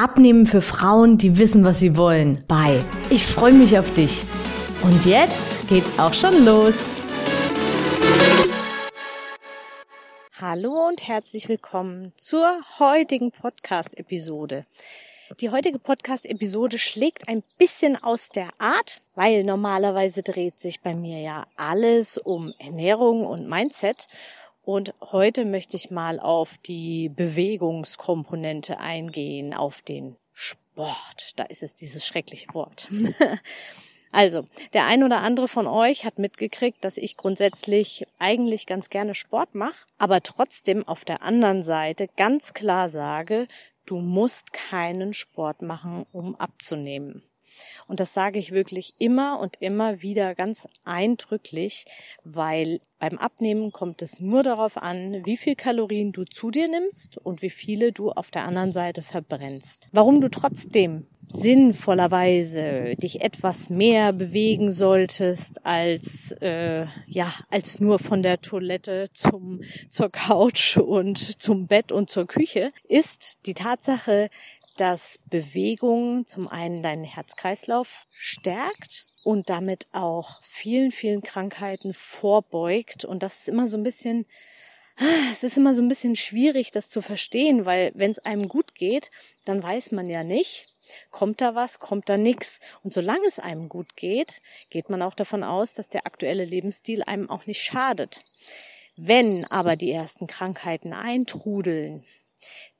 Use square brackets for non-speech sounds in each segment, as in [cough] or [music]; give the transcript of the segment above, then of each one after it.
Abnehmen für Frauen, die wissen, was sie wollen, bei. Ich freue mich auf dich. Und jetzt geht's auch schon los. Hallo und herzlich willkommen zur heutigen Podcast-Episode. Die heutige Podcast-Episode schlägt ein bisschen aus der Art, weil normalerweise dreht sich bei mir ja alles um Ernährung und Mindset. Und heute möchte ich mal auf die Bewegungskomponente eingehen, auf den Sport. Da ist es dieses schreckliche Wort. [laughs] Also, der ein oder andere von euch hat mitgekriegt, dass ich grundsätzlich eigentlich ganz gerne Sport mache, aber trotzdem auf der anderen Seite ganz klar sage, du musst keinen Sport machen, um abzunehmen. Und das sage ich wirklich immer und immer wieder ganz eindrücklich, weil beim Abnehmen kommt es nur darauf an, wie viel Kalorien du zu dir nimmst und wie viele du auf der anderen Seite verbrennst. Warum du trotzdem sinnvollerweise dich etwas mehr bewegen solltest als äh, ja als nur von der Toilette zum zur Couch und zum Bett und zur Küche ist die Tatsache, dass Bewegung zum einen deinen Herzkreislauf stärkt und damit auch vielen, vielen Krankheiten vorbeugt. Und das ist immer so ein bisschen, es ist immer so ein bisschen schwierig, das zu verstehen, weil wenn es einem gut geht, dann weiß man ja nicht, kommt da was, kommt da nichts. Und solange es einem gut geht, geht man auch davon aus, dass der aktuelle Lebensstil einem auch nicht schadet. Wenn aber die ersten Krankheiten eintrudeln,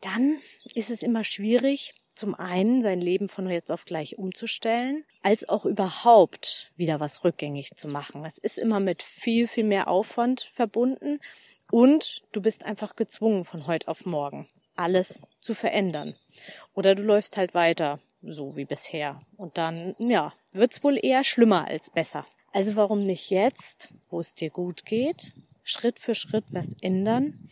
dann ist es immer schwierig, zum einen sein Leben von jetzt auf gleich umzustellen, als auch überhaupt wieder was rückgängig zu machen. Es ist immer mit viel, viel mehr Aufwand verbunden und du bist einfach gezwungen von heute auf morgen alles zu verändern. Oder du läufst halt weiter, so wie bisher. Und dann, ja, wird's wohl eher schlimmer als besser. Also warum nicht jetzt, wo es dir gut geht, Schritt für Schritt was ändern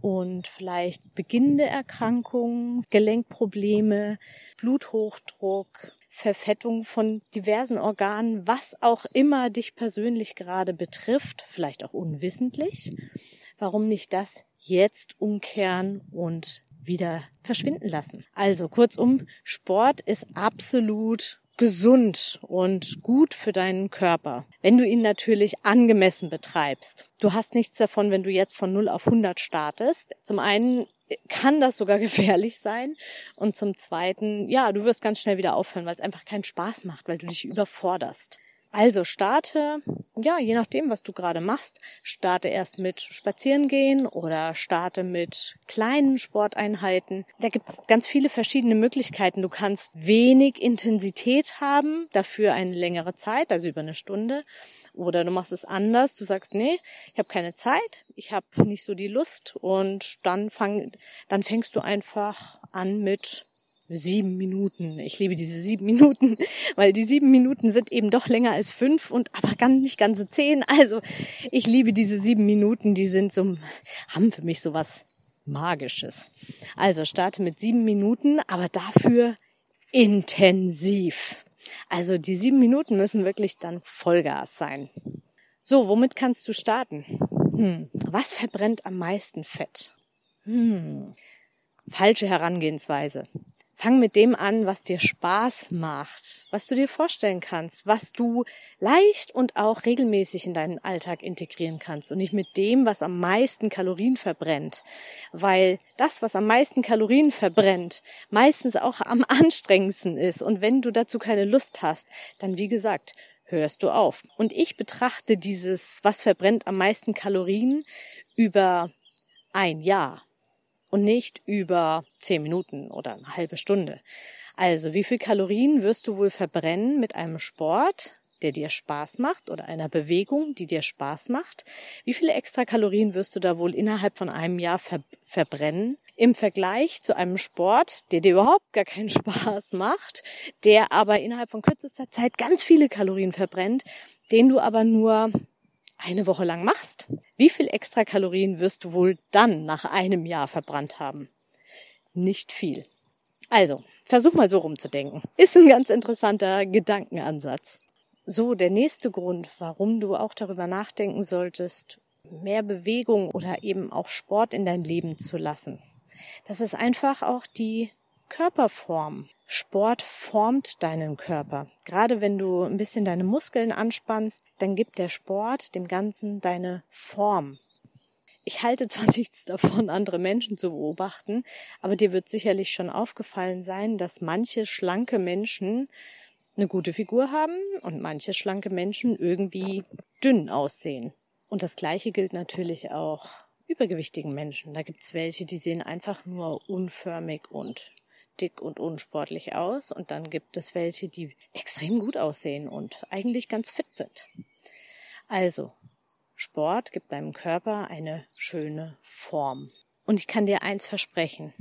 und vielleicht beginnende Erkrankungen, Gelenkprobleme, Bluthochdruck, Verfettung von diversen Organen, was auch immer dich persönlich gerade betrifft, vielleicht auch unwissentlich. Warum nicht das jetzt umkehren und wieder verschwinden lassen? Also kurzum, Sport ist absolut gesund und gut für deinen Körper, wenn du ihn natürlich angemessen betreibst. Du hast nichts davon, wenn du jetzt von 0 auf 100 startest. Zum einen kann das sogar [laughs] gefährlich sein und zum zweiten, ja, du wirst ganz schnell wieder aufhören, weil es einfach keinen Spaß macht, weil du dich überforderst. Also starte, ja, je nachdem, was du gerade machst, starte erst mit Spazierengehen oder starte mit kleinen Sporteinheiten. Da gibt es ganz viele verschiedene Möglichkeiten. Du kannst wenig Intensität haben, dafür eine längere Zeit, also über eine Stunde. Oder du machst es anders, du sagst, nee, ich habe keine Zeit, ich habe nicht so die Lust und dann fang, dann fängst du einfach an mit sieben Minuten. Ich liebe diese sieben Minuten, [laughs] weil die sieben Minuten sind eben doch länger als fünf und aber ganz nicht ganze zehn. Also ich liebe diese sieben Minuten, die sind so, haben für mich so was Magisches. Also starte mit sieben Minuten, aber dafür intensiv. Also die sieben Minuten müssen wirklich dann Vollgas sein. So, womit kannst du starten? Hm, was verbrennt am meisten Fett? Hm, falsche Herangehensweise. Fang mit dem an, was dir Spaß macht, was du dir vorstellen kannst, was du leicht und auch regelmäßig in deinen Alltag integrieren kannst und nicht mit dem, was am meisten Kalorien verbrennt. Weil das, was am meisten Kalorien verbrennt, meistens auch am [laughs] anstrengendsten ist. Und wenn du dazu keine Lust hast, dann wie gesagt, hörst du auf. Und ich betrachte dieses, was verbrennt am meisten Kalorien, über ein Jahr und nicht über zehn Minuten oder eine halbe Stunde. Also, wie viel Kalorien wirst du wohl verbrennen mit einem Sport, der dir Spaß macht oder einer Bewegung, die dir Spaß macht? Wie viele extra Kalorien wirst du da wohl innerhalb von einem Jahr ver verbrennen im Vergleich zu einem Sport, der dir überhaupt gar keinen [laughs] Spaß macht, der aber innerhalb von kürzester Zeit ganz viele Kalorien verbrennt, den du aber nur eine Woche lang machst. Wie viel extra Kalorien wirst du wohl dann nach einem Jahr verbrannt haben? Nicht viel. Also, versuch mal so rumzudenken. Ist ein ganz interessanter Gedankenansatz. So, der nächste Grund, warum du auch darüber nachdenken solltest, mehr Bewegung oder eben auch Sport in dein Leben zu lassen. Das ist einfach auch die Körperform. Sport formt deinen Körper. Gerade wenn du ein bisschen deine Muskeln anspannst, dann gibt der Sport dem Ganzen deine Form. Ich halte zwar [laughs] nichts davon, andere Menschen zu beobachten, aber dir wird sicherlich schon aufgefallen sein, dass manche schlanke Menschen eine gute Figur haben und manche schlanke Menschen irgendwie dünn aussehen. Und das Gleiche gilt natürlich auch übergewichtigen Menschen. Da gibt es welche, die sehen einfach nur unförmig und dick und unsportlich aus. Und dann gibt es welche, die extrem gut aussehen und eigentlich ganz fit sind. Also, Sport gibt deinem Körper eine schöne Form. Und ich kann dir eins versprechen.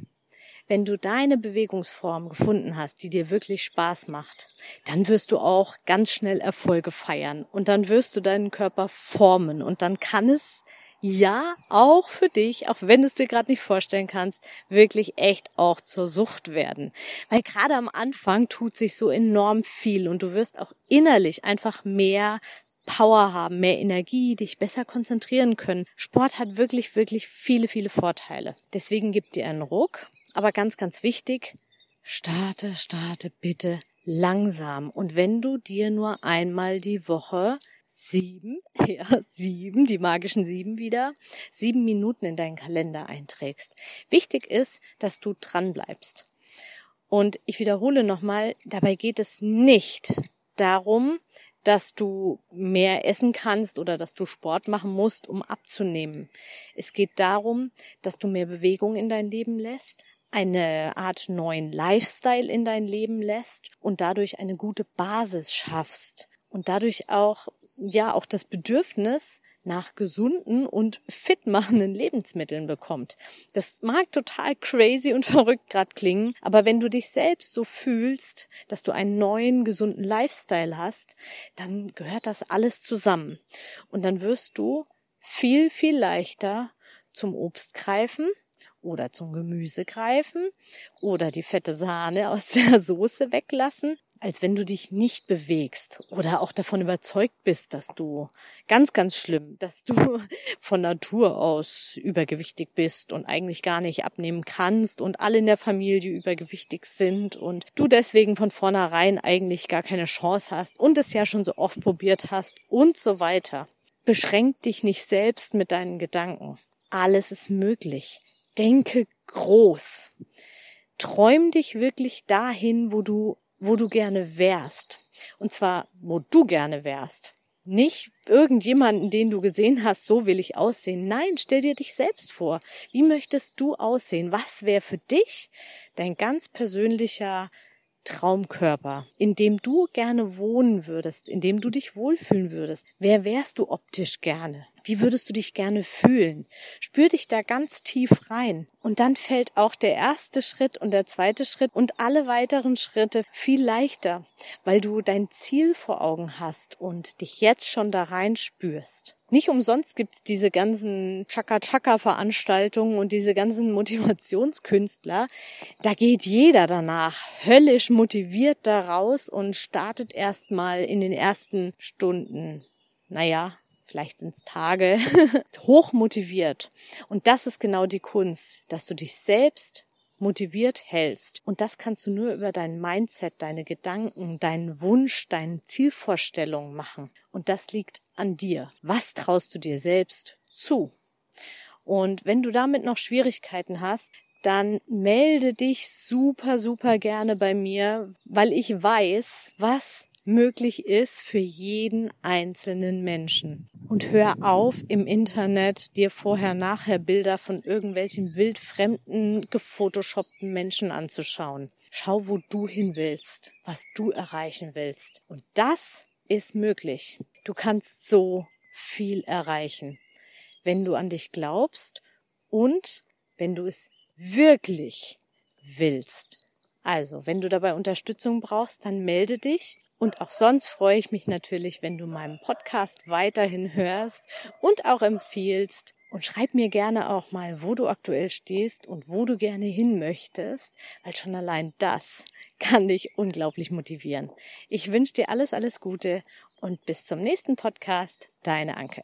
Wenn du deine Bewegungsform gefunden hast, die dir wirklich Spaß macht, dann wirst du auch ganz schnell Erfolge feiern und dann wirst du deinen Körper formen und dann kann es ja auch für dich, auch wenn du es dir gerade nicht vorstellen kannst, wirklich echt auch zur Sucht werden. Weil gerade am Anfang tut sich so enorm viel und du wirst auch innerlich einfach mehr Power haben, mehr Energie, dich besser konzentrieren können. Sport hat wirklich, wirklich viele, viele Vorteile. Deswegen gib dir einen Ruck aber ganz, ganz wichtig, starte, starte bitte langsam. Und wenn du dir nur einmal die Woche sieben, [laughs] ja, sieben, die magischen sieben wieder, sieben Minuten in deinen Kalender einträgst. Wichtig ist, dass du dran bleibst. Und ich wiederhole nochmal, dabei geht es nicht darum, dass du mehr essen kannst oder dass du Sport machen musst, um abzunehmen. Es geht darum, dass du mehr Bewegung in dein Leben lässt, eine Art neuen Lifestyle in dein Leben lässt und dadurch eine gute Basis schaffst und dadurch auch, ja, auch das Bedürfnis nach gesunden und fit machenden Lebensmitteln bekommt. Das mag total crazy und [laughs] verrückt gerade klingen, aber wenn du dich selbst so fühlst, dass du einen neuen gesunden Lifestyle hast, dann gehört das alles zusammen. Und dann wirst du viel, viel leichter zum Obst greifen oder zum Gemüse greifen oder die fette Sahne aus der [laughs] Soße weglassen, als wenn du dich nicht bewegst oder auch davon überzeugt bist, dass du ganz, ganz schlimm, dass du [laughs] von Natur aus übergewichtig bist und eigentlich gar nicht abnehmen kannst und alle in der Familie übergewichtig sind und du deswegen von vornherein eigentlich gar keine Chance hast und es ja schon so oft probiert hast und so weiter. Beschränk dich nicht selbst mit deinen Gedanken. Alles ist möglich denke groß. Träum dich wirklich dahin, wo du, wo du gerne wärst. Und zwar, wo du gerne wärst. Nicht irgendjemanden, den du gesehen hast, so will ich aussehen. Nein, stell dir dich selbst vor. Wie möchtest du aussehen? Was wäre für dich dein ganz persönlicher Traumkörper, in dem du gerne wohnen würdest, in dem du dich wohlfühlen würdest? Wer wärst du optisch gerne? Wie würdest du dich gerne fühlen? Spür dich da ganz tief rein. Und dann fällt auch der erste Schritt und der zweite Schritt und alle weiteren Schritte viel leichter, weil du dein Ziel vor Augen hast und dich jetzt schon da rein spürst. Nicht umsonst gibt es diese ganzen Chaka-Chaka-Veranstaltungen und diese ganzen [laughs] Motivationskünstler. Da geht jeder danach höllisch motiviert da raus und startet erstmal in den ersten Stunden. Naja, vielleicht sind es Tage, [laughs] hoch motiviert. Und das ist genau die Kunst, dass du dich selbst motiviert hältst. Und das kannst du nur über dein Mindset, deine Gedanken, deinen Wunsch, deine Zielvorstellungen machen. Und das liegt an dir. Was traust du dir selbst zu? Und wenn du damit noch Schwierigkeiten hast, dann melde dich super, super gerne bei mir, weil ich weiß, was möglich ist für jeden einzelnen Menschen. Und hör auf, im Internet dir vorher nachher Bilder von irgendwelchen wildfremden, gefotoshoppten Menschen anzuschauen. Schau, wo du hin willst, was du erreichen willst. Und das ist möglich. Du kannst so viel erreichen, wenn du an dich glaubst und wenn du es wirklich willst. Also, wenn du dabei Unterstützung brauchst, dann melde dich. Und auch sonst freue ich mich natürlich, wenn du meinen Podcast weiterhin hörst und auch empfiehlst. Und schreib mir gerne auch mal, wo du aktuell stehst und wo du gerne hin möchtest, weil schon allein das kann dich unglaublich motivieren. Ich wünsche dir alles, alles Gute und bis zum nächsten Podcast. Deine Anke.